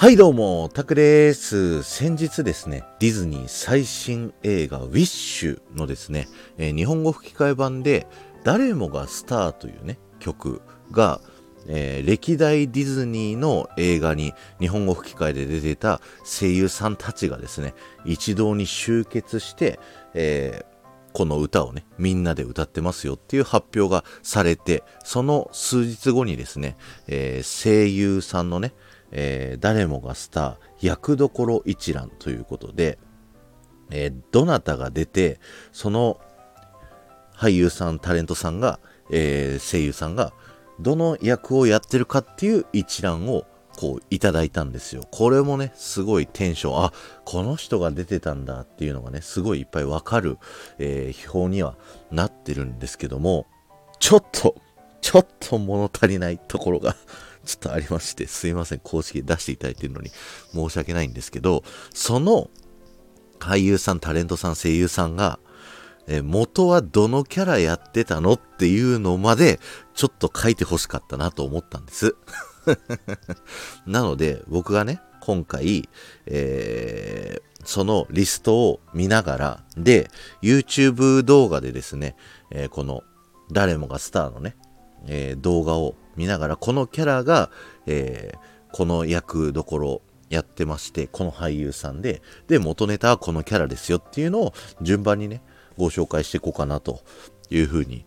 はいどうも、タクです。先日ですね、ディズニー最新映画ウィッシュのですね、えー、日本語吹き替え版で誰もがスターというね、曲が、えー、歴代ディズニーの映画に日本語吹き替えで出てた声優さんたちがですね、一堂に集結して、え、この歌をね、みんなで歌ってますよっていう発表がされて、その数日後にですね、え声優さんのね、えー、誰もがスター役どころ一覧ということで、えー、どなたが出てその俳優さんタレントさんが、え、声優さんがどの役をやってるかっていう一覧をこういただいたんですよ。これもね、すごいテンション、あ、この人が出てたんだっていうのがね、すごいいっぱいわかる、えー、表にはなってるんですけども、ちょっと、ちょっと物足りないところが ちょっとありまして、すいません、公式で出していただいてるのに申し訳ないんですけど、その俳優さん、タレントさん、声優さんが、え元はどのキャラやってたのっていうのまで、ちょっと書いて欲しかったなと思ったんです。なので、僕がね、今回、えー、そのリストを見ながら、で、YouTube 動画でですね、えー、この、誰もがスターのね、えー、動画を見ながら、このキャラが、え、この役どころやってまして、この俳優さんで、で、元ネタはこのキャラですよっていうのを順番にね、ご紹介していこうかなというふうに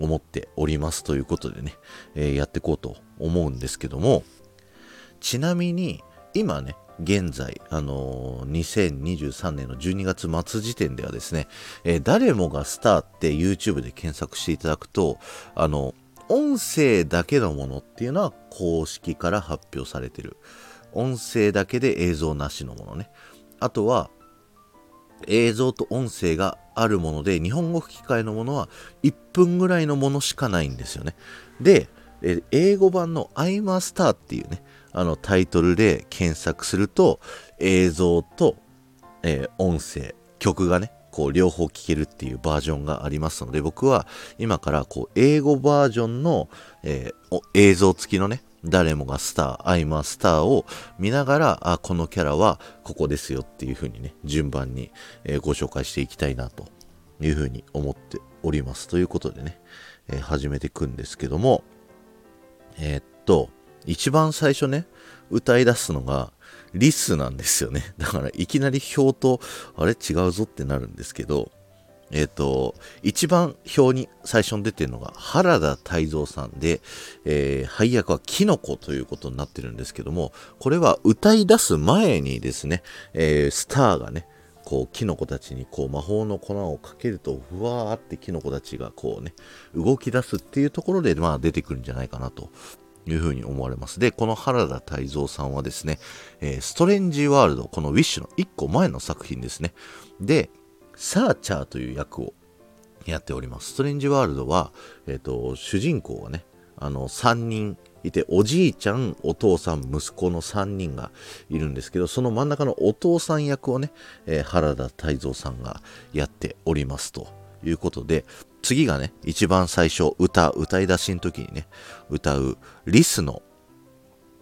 思っておりますということでね、えー、やっていこうと思うんですけども、ちなみに、今ね、現在、あのー、2023年の12月末時点ではですね、えー、誰もがスターって YouTube で検索していただくと、あの、音声だけのものっていうのは公式から発表されてる。音声だけで映像なしのものね。あとは、映像と音声があるもので、日本語吹き替えのものは1分ぐらいのものしかないんですよね。で、英語版の I'm a Star っていうね、あのタイトルで検索すると、映像と、えー、音声、曲がね、こう両方聴けるっていうバージョンがありますので、僕は今からこう英語バージョンの、えー、映像付きのね、誰もがスター、アイマースターを見ながら、あ、このキャラはここですよっていう風にね、順番に、えー、ご紹介していきたいなという風に思っております。ということでね、えー、始めていくんですけども、えー、っと、一番最初ね、歌い出すのが、リスなんですよね。だからいきなり表と、あれ？違うぞってなるんですけど、えっ、ー、と、一番表に最初に出てるのが原田泰造さんで、えー、配役はキノコということになってるんですけども、これは歌い出す前にですね、えー、スターがね、こう、キノコたちにこう魔法の粉をかけると、ふわーってキノコたちがこうね、動き出すっていうところで、まあ出てくるんじゃないかなというふうに思われます。で、この原田泰造さんはですね、えー、ストレンジワールド、このウィッシュの1個前の作品ですね。で、サーチャーという役をやっております。ストレンジワールドは、えっ、ー、と、主人公がね、あの、3人いて、おじいちゃん、お父さん、息子の3人がいるんですけど、その真ん中のお父さん役をね、えー、原田泰造さんがやっておりますということで、次がね、一番最初、歌、歌い出しの時にね、歌うリスの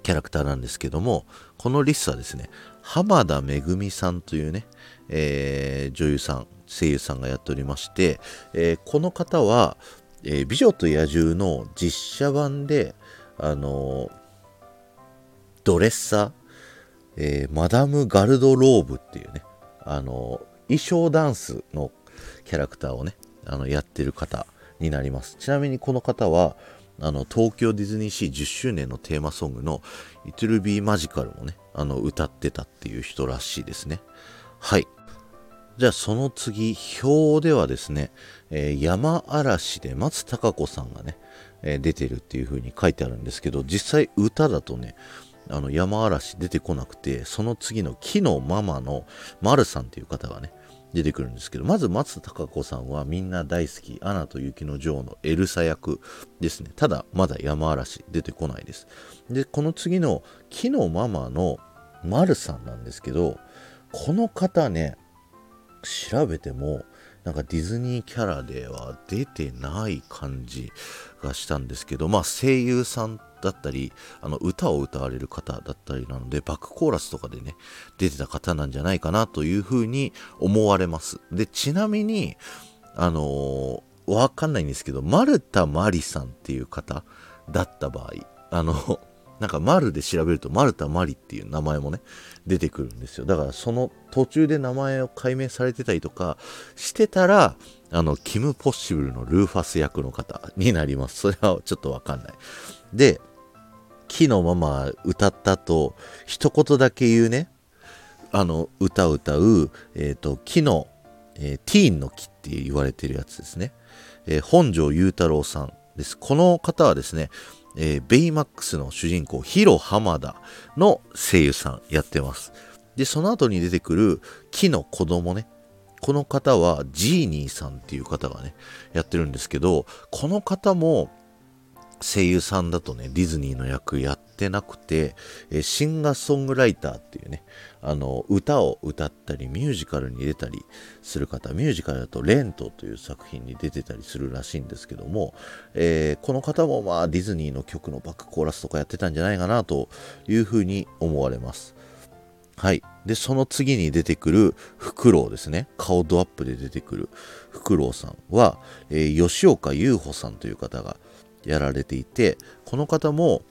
キャラクターなんですけども、このリストはですね、浜田めぐみさんというね、えー、女優さん、声優さんがやっておりまして、えー、この方は、えー、美女と野獣の実写版で、あのドレッサー、えマダム・ガルドローブっていうね、あの衣装ダンスのキャラクターをね、あのやってる方になります。ちなみにこの方は、あの東京ディズニーシー10周年のテーマソングの It'll Be Magical もね、あの歌ってたっていう人らしいですね。はい。じゃあその次、表ではですね、えー、山嵐で松たか子さんがね、えー、出てるっていう風に書いてあるんですけど、実際歌だとね、あの山嵐出てこなくて、その次の木のママの丸さんっていう方がね、出てくるんですけど、まず松たか子さんはみんな大好き、アナと雪の女王のエルサ役ですね。ただ、まだ山嵐出てこないです。で、この次の木のママの丸さんなんですけど、この方ね、調べても、なんかディズニーキャラでは出てない感じがしたんですけど、まあ声優さんだったり、あの歌を歌われる方だったりなので、バックコーラスとかでね、出てた方なんじゃないかなというふうに思われます。で、ちなみに、あのー、わかんないんですけど、マルタ・マリさんっていう方だった場合、あの、なんか丸で調べるとマルタ・マリっていう名前もね、出てくるんですよ。だからその途中で名前を解明されてたりとかしてたら、あの、キム・ポッシブルのルーファス役の方になります。それはちょっとわかんない。で、木のまま歌ったと、一言だけ言うね、あの、歌を歌う、えっ、ー、と、木の、えー、ティーンの木って言われてるやつですね。えー、本庄雄太郎さんです。この方はですね、えー、ベイマックスの主人公、ヒロハマダの声優さんやってます。で、その後に出てくる木の子供ね。この方はジーニーさんっていう方がね、やってるんですけど、この方も声優さんだとね、ディズニーの役やってなくて、えシンガーソングライターっていうね、あの、歌を歌ったり、ミュージカルに出たりする方、ミュージカルだとレントという作品に出てたりするらしいんですけども、えー、この方もまあディズニーの曲のバックコーラスとかやってたんじゃないかなというふうに思われます。はい。で、その次に出てくるフクロウですね。顔ドアップで出てくるフクロウさんは、えー、吉岡優穂さんという方がやられていて、この方も、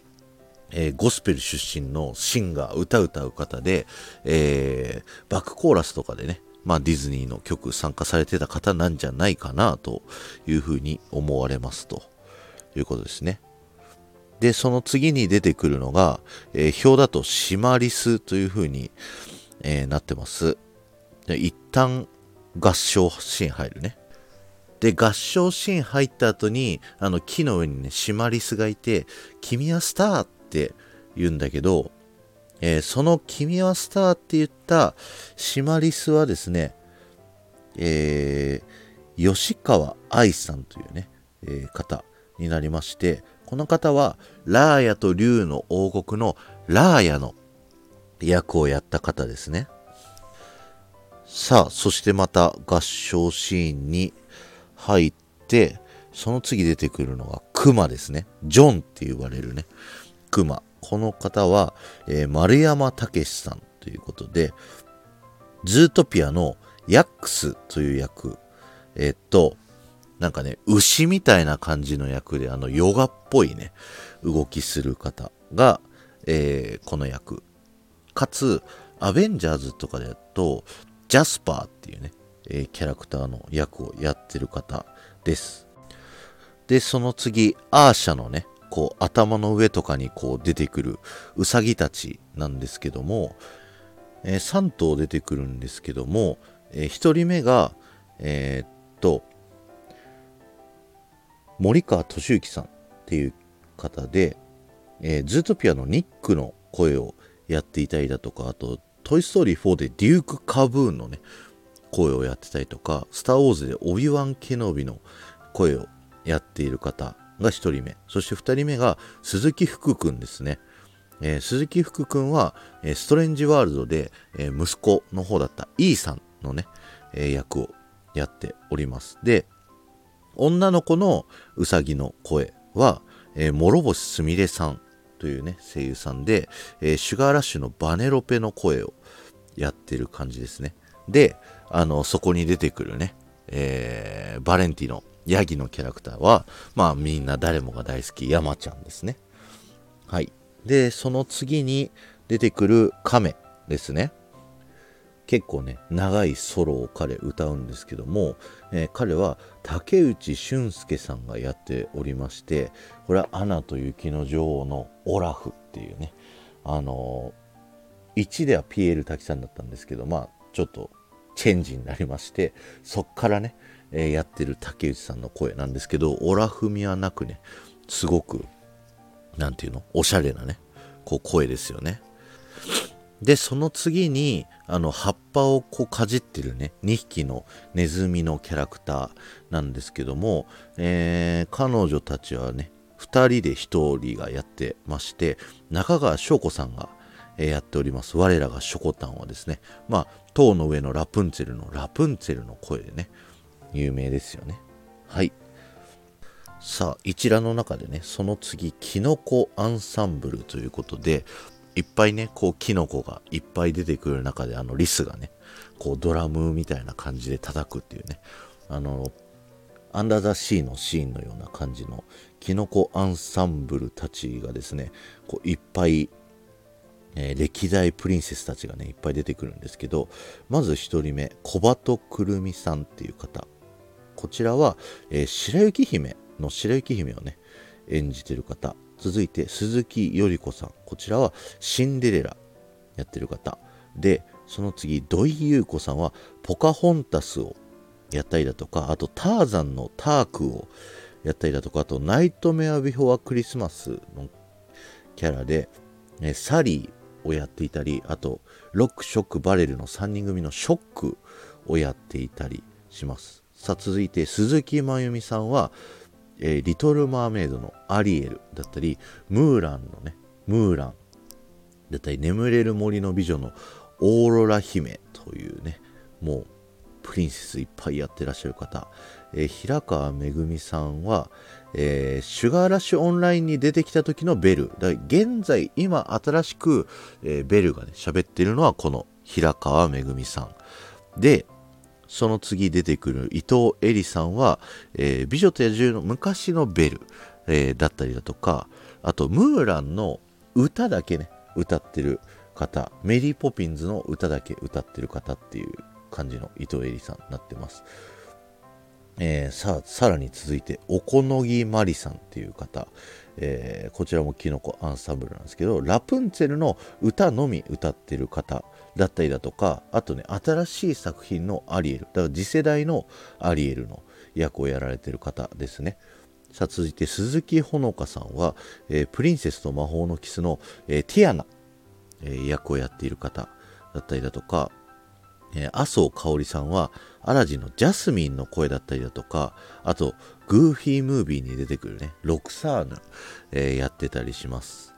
えー、ゴスペル出身のシンガー、歌歌う方で、えー、バックコーラスとかでね、まあディズニーの曲参加されてた方なんじゃないかなというふうに思われますということですね。で、その次に出てくるのが、えー、表だとシマリスというふうに、えー、なってます。一旦合唱シーン入るね。で、合唱シーン入った後に、あの木の上にね、シマリスがいて、君はスターって言うんだけど、えー、その君はスターって言ったシマリスはですね、えー、吉川愛さんというね、えー、方になりまして、この方は、ラーヤと竜の王国のラーヤの役をやった方ですね。さあ、そしてまた合唱シーンに入って、その次出てくるのがクマですね。ジョンって言われるね。クマ。この方は、えー、丸山武さんということで、ズートピアのヤックスという役、えー、っと、なんかね、牛みたいな感じの役で、あの、ヨガっぽいね、動きする方が、えー、この役。かつ、アベンジャーズとかでやると、ジャスパーっていうね、えー、キャラクターの役をやってる方です。で、その次、アーシャのね、こう頭の上とかにこう出てくるウサギたちなんですけども、えー、3頭出てくるんですけども、えー、1人目が、えー、っと、森川俊之さんっていう方で、えー、ズートピアのニックの声をやっていたりだとか、あと、トイ・ストーリー4でデューク・カブーンのね、声をやってたりとか、スター・ウォーズでオビワン・ケノビの声をやっている方が1人目。そして2人目が鈴木福君ですね。えー、鈴木福君は、えー、ストレンジワールドで、えー、息子の方だった E さんのね、え役をやっております。で、女の子のうさぎの声は、え諸星すみれさんというね、声優さんで、えシュガーラッシュのバネロペの声をやってる感じですね。で、あの、そこに出てくるね、えー、バレンティのヤギのキャラクターは、まあみんな誰もが大好き、山ちゃんですね。はい。で、その次に出てくる亀ですね。結構ね、長いソロを彼歌うんですけども、えー、彼は竹内俊介さんがやっておりまして、これはアナと雪の女王のオラフっていうね、あのー、1ではピエール滝さんだったんですけど、まあ、ちょっとチェンジになりまして、そっからね、えー、やってる竹内さんの声なんですけど、オラフミはなくね、すごく、なんていうのおしゃれなね、こう声ですよね。で、その次に、あの、葉っぱをこうかじってるね、2匹のネズミのキャラクターなんですけども、えー、彼女たちはね、2人で1人がやってまして、中川翔子さんがえやっております。我らがショコタンはですね、まあ、塔の上のラプンツェルのラプンツェルの声でね、有名ですよね。はい。さあ、一覧の中でね、その次、キノコアンサンブルということで、いっぱいね、こう、キノコがいっぱい出てくる中で、あの、リスがね、こう、ドラムみたいな感じで叩くっていうね、あの、アンダーザシーのシーンのような感じのキノコアンサンブルたちがですね、こういっぱい、えー、歴代プリンセスたちがね、いっぱい出てくるんですけど、まず1人目、小鳩くるみさんっていう方。こちらは、えー、白雪姫の白雪姫をね、演じてる方。続いて、鈴木より子さん。こちらはシンデレラやってる方。で、その次、土井優子さんはポカホンタスをやったりだとか、あとターザンのタークをやったりだとか、あとナイトメアビフォアクリスマスのキャラで、ね、サリーをやっていたり、あとロック、ショック、バレルの3人組のショックをやっていたりします。さあ続いて鈴木真由美さんは、えー、リトル・マーメイドのアリエルだったり、ムーランのね、ムーランだったり、眠れる森の美女のオーロラ姫というね、もうプリンセスいっぱいやってらっしゃる方、えー、平川めぐみさんは、えー、シュガーラッシュオンラインに出てきた時のベル。だ現在、今新しく、えー、ベルがね、喋ってるのはこの平川めぐみさん。で、その次出てくる伊藤恵里さんは、えー、美女と野獣の昔のベル、え、だったりだとか、あと、ムーランの歌だけね、歌ってる方、メリー・ポピンズの歌だけ歌ってる方っていう感じの伊藤恵里さんになってます。えー、さ、さらに続いて、おこのぎまりさんっていう方、えー、こちらもキノコアンサンブルなんですけど、ラプンツェルの歌のみ歌ってる方だったりだとか、あとね、新しい作品のアリエル、だから次世代のアリエルの役をやられてる方ですね。さあ、続いて鈴木ほのかさんは、えー、プリンセスと魔法のキスの、えー、ティアナ、えー、役をやっている方だったりだとか、えー、麻生香織さんはアラジンのジャスミンの声だったりだとか、あと、グーフィームービーに出てくるね、ロクサーヌ、えー、やってたりします。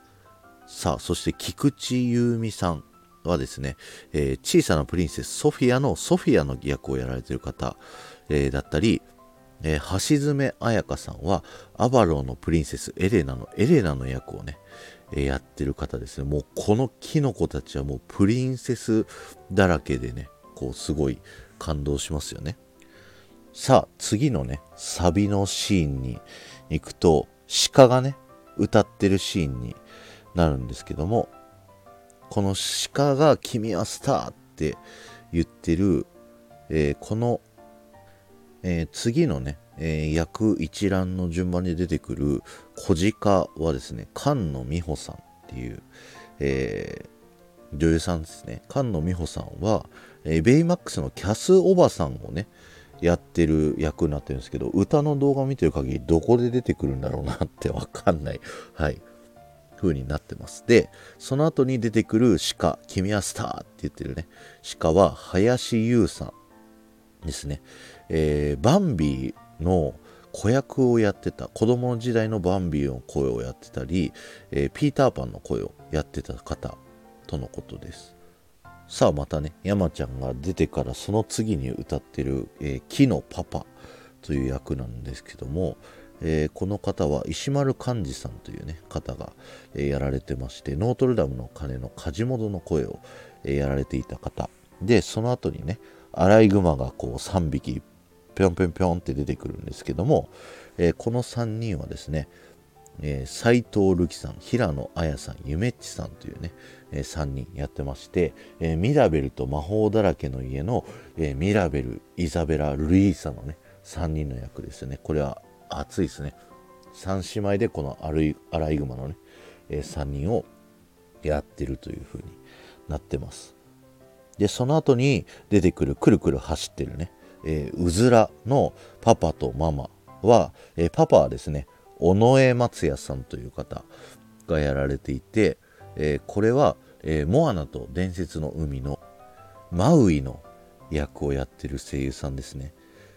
さあ、そして菊池優美さんはですね、えー、小さなプリンセスソフィアのソフィアの役をやられている方、えー、だったり、えー、橋爪彩香さんはアバローのプリンセスエレナのエレナの役をね、えやってる方ですね。もうこのキノコたちはもうプリンセスだらけでね、こうすごい感動しますよね。さあ次のねサビのシーンに行くと鹿がね歌ってるシーンになるんですけどもこの鹿が「君はスター」って言ってる、えー、この、えー、次のね、えー、役一覧の順番に出てくる小鹿はですね菅野美穂さんっていう、え女優さんですね菅野美穂さんは、えベイマックスのキャスおばさんをね、やってる役になってるんですけど、歌の動画を見てる限りどこで出てくるんだろうなってわかんない、はい、風になってます。で、その後に出てくる鹿、君はスターって言ってるね、鹿は林優さんですね。えー、バンビーの子役をやってた、子供の時代のバンビーの声をやってたり、えー、ピーターパンの声をやってた方とのことです。さあまたね、山ちゃんが出てからその次に歌ってる、えー、木のパパという役なんですけども、えー、この方は石丸幹二さんというね、方が、えー、やられてまして、ノートルダムの鐘の梶本の声を、えー、やられていた方。で、その後にね、アライグマがこう3匹ぴょんぴょんぴょんって出てくるんですけども、えこの3人はですね、えー、藤瑠樹さん、平野綾さん、ゆめっちさんというね、えー、3人やってまして、えー、ミラベルと魔法だらけの家の、えー、ミラベル、イザベラ、ルイーサのね、3人の役ですよね。これは熱いですね。3姉妹でこのアライグマのね、えー、3人をやってるという風になってます。で、その後に出てくるくるくる走ってるね、えー、うずらのパパとママは、えー、パパはですね、尾上松也さんという方がやられていて、えー、これは、えー、モアナと伝説の海のマウイの役をやってる声優さんですね。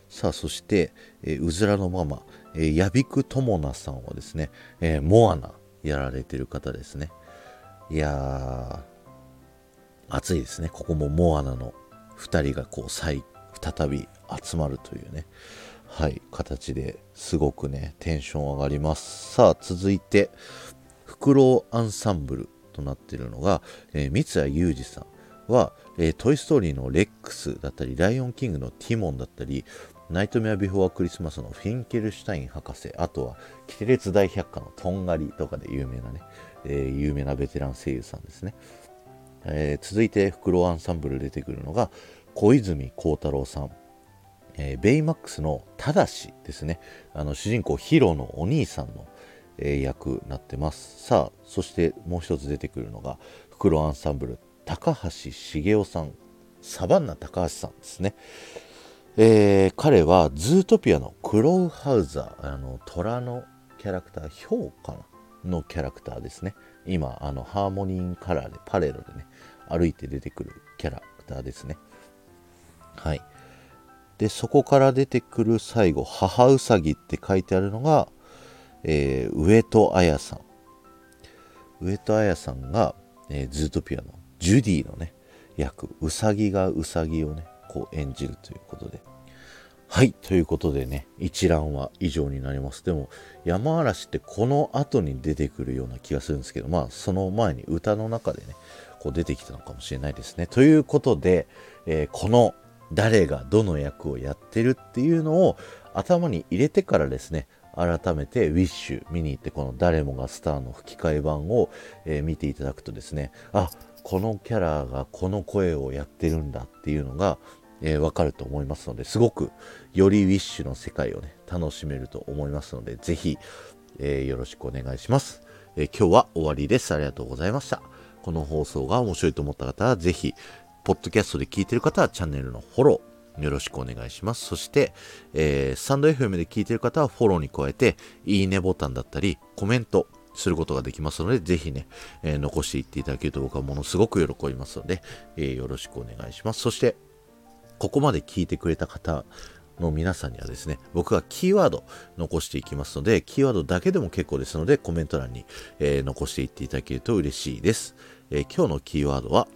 さあ、そして、えー、うずらのママ、えー、ヤビクトモナさんはですね、えー、モアナやられてる方ですね。いやー、熱いですね。ここもモアナの2人がこう、2再び集まるというね、はい、形ですごくね、テンション上がります。さあ、続いて、フクロウアンサンブルとなっているのが、えー、三ツ矢雄二さん。は、えー、トイ・ストーリーのレックスだったり、ライオン・キングのティモンだったり、ナイトメア・ビフォー・クリスマスのフィンケルシュタイン博士、あとは、キテレツ大百科のとんがりとかで有名なね、えー、有名なベテラン声優さんですね。えー、続いて、フクロウアンサンブル出てくるのが、小泉孝太郎さん。えー、ベイマックスのタダシですね。あの、主人公ヒロのお兄さんの、えー、役になってます。さあ、そしてもう一つ出てくるのが、フクロウアンサンブル高橋茂雄さん、サバンナ高橋さんですね。えー、彼はズートピアのクロウハウザー、あの虎のキャラクター、ヒョウかなのキャラクターですね。今、あのハーモニーカラーでパレードでね、歩いて出てくるキャラクターですね。はい。で、そこから出てくる最後、母うさぎって書いてあるのが、えー、上戸彩さん。上戸彩さんが、えー、ズートピアのジュディのね、役、うさぎがうさぎをね、こう演じるということで。はい。ということでね、一覧は以上になります。でも、山嵐ってこの後に出てくるような気がするんですけど、まあ、その前に歌の中でね、こう出てきたのかもしれないですね。ということで、えー、この誰がどの役をやってるっていうのを頭に入れてからですね、改めてウィッシュ見に行ってこの誰もがスターの吹き替え版を、えー、見ていただくとですね、あ、このキャラがこの声をやってるんだっていうのが、えー、わかると思いますので、すごくよりウィッシュの世界をね、楽しめると思いますので、ぜひ、えー、よろしくお願いします、えー、今日は終わりです。ありがとうございました。この放送が面白いと思った方は、ぜひ、ポッドキャストで聞いてる方はチャンネルのフォロー、よろしくお願いします。そして、えー、スタンド FM で聞いてる方はフォローに加えて、いいねボタンだったり、コメント、することができますので、ぜひね、えー、残していっていただけると僕はものすごく喜びますので、えー、よろしくお願いします。そして、ここまで聞いてくれた方の皆さんにはですね、僕がキーワード残していきますので、キーワードだけでも結構ですので、コメント欄に、えー、残していっていただけると嬉しいです。え今日のキーワードは、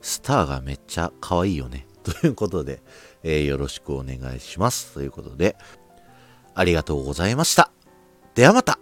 スターがめっちゃ可愛いよね。ということで、えよろしくお願いします。ということで、ありがとうございました。ではまた